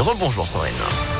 Rebonjour Sandrine.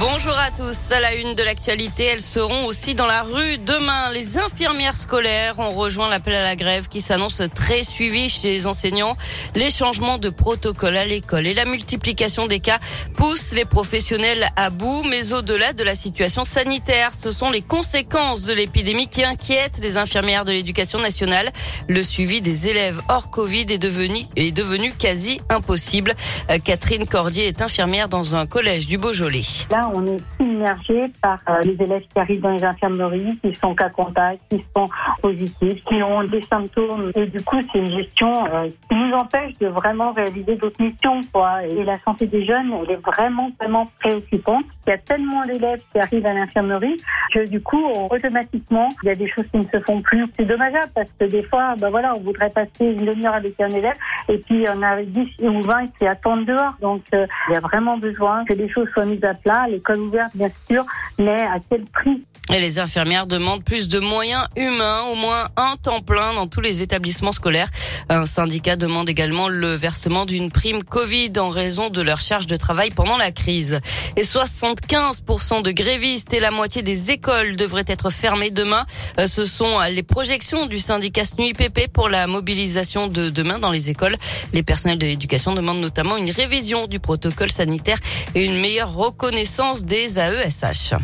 Bonjour à tous. À la une de l'actualité, elles seront aussi dans la rue demain. Les infirmières scolaires ont rejoint l'appel à la grève qui s'annonce très suivi chez les enseignants. Les changements de protocole à l'école et la multiplication des cas poussent les professionnels à bout. Mais au-delà de la situation sanitaire, ce sont les conséquences de l'épidémie qui inquiètent les infirmières de l'éducation nationale. Le suivi des élèves hors Covid est devenu, quasi impossible. Euh, Catherine Cordier est infirmière dans un collège du Beaujolais on est submergé par euh, les élèves qui arrivent dans les infirmeries, qui sont cas contact, qui sont positifs, qui ont des symptômes. Et du coup, c'est une gestion euh, qui nous empêche de vraiment réaliser d'autres missions. Et la santé des jeunes, elle est vraiment, vraiment préoccupante. Il y a tellement d'élèves qui arrivent à l'infirmerie que du coup, automatiquement, il y a des choses qui ne se font plus. C'est dommageable parce que des fois, ben voilà, on voudrait passer une demi-heure avec un élève et puis on a 10 ou 20 qui attendent dehors. Donc, euh, il y a vraiment besoin que les choses soient mises à plat l'école ouverte bien sûr, mais à quel prix? Et les infirmières demandent plus de moyens humains, au moins un temps plein dans tous les établissements scolaires. Un syndicat demande également le versement d'une prime Covid en raison de leur charge de travail pendant la crise. Et 75% de grévistes et la moitié des écoles devraient être fermées demain. Euh, ce sont les projections du syndicat SNUIPP pour la mobilisation de demain dans les écoles. Les personnels de l'éducation demandent notamment une révision du protocole sanitaire et une meilleure reconnaissance des AESH.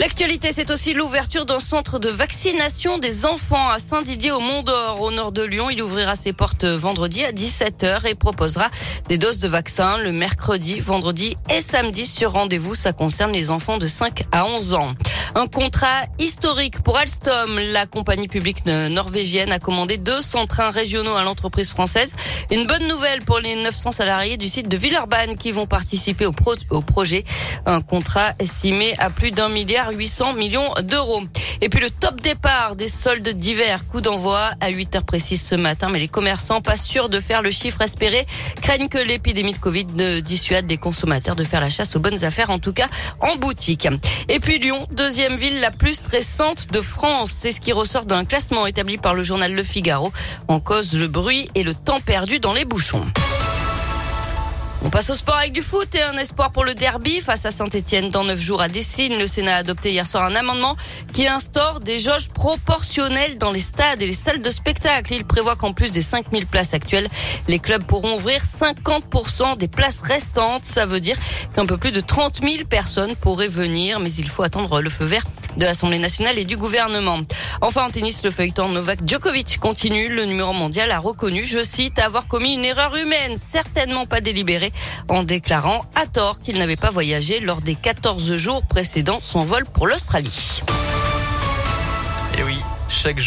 L'actualité, c'est aussi l'ouverture d'un centre de vaccination des enfants à Saint-Didier au Mont-d'Or, au nord de Lyon. Il ouvrira ses portes vendredi à 17h et proposera des doses de vaccins le mercredi, vendredi et samedi sur rendez-vous. Ça concerne les enfants de 5 à 11 ans. Un contrat historique pour Alstom. La compagnie publique norvégienne a commandé 200 trains régionaux à l'entreprise française. Une bonne nouvelle pour les 900 salariés du site de Villeurbanne qui vont participer au, au projet. Un contrat estimé à plus d'un milliard 800 millions d'euros. Et puis le top départ des soldes d'hiver, coup d'envoi à 8 heures précises ce matin, mais les commerçants, pas sûrs de faire le chiffre espéré, craignent que l'épidémie de Covid ne dissuade les consommateurs de faire la chasse aux bonnes affaires, en tout cas en boutique. Et puis Lyon, deuxième ville la plus stressante de France. C'est ce qui ressort d'un classement établi par le journal Le Figaro. En cause le bruit et le temps perdu dans les bouchons. On passe au sport avec du foot et un espoir pour le derby face à Saint-Etienne dans neuf jours à Dessine. Le Sénat a adopté hier soir un amendement qui instaure des jauges proportionnelles dans les stades et les salles de spectacle. Il prévoit qu'en plus des 5000 places actuelles, les clubs pourront ouvrir 50% des places restantes. Ça veut dire qu'un peu plus de 30 000 personnes pourraient venir, mais il faut attendre le feu vert de l'Assemblée nationale et du gouvernement. Enfin, en tennis, le feuilleton Novak Djokovic continue. Le numéro mondial a reconnu, je cite, avoir commis une erreur humaine, certainement pas délibérée, en déclarant à tort qu'il n'avait pas voyagé lors des 14 jours précédant son vol pour l'Australie. Et oui, chaque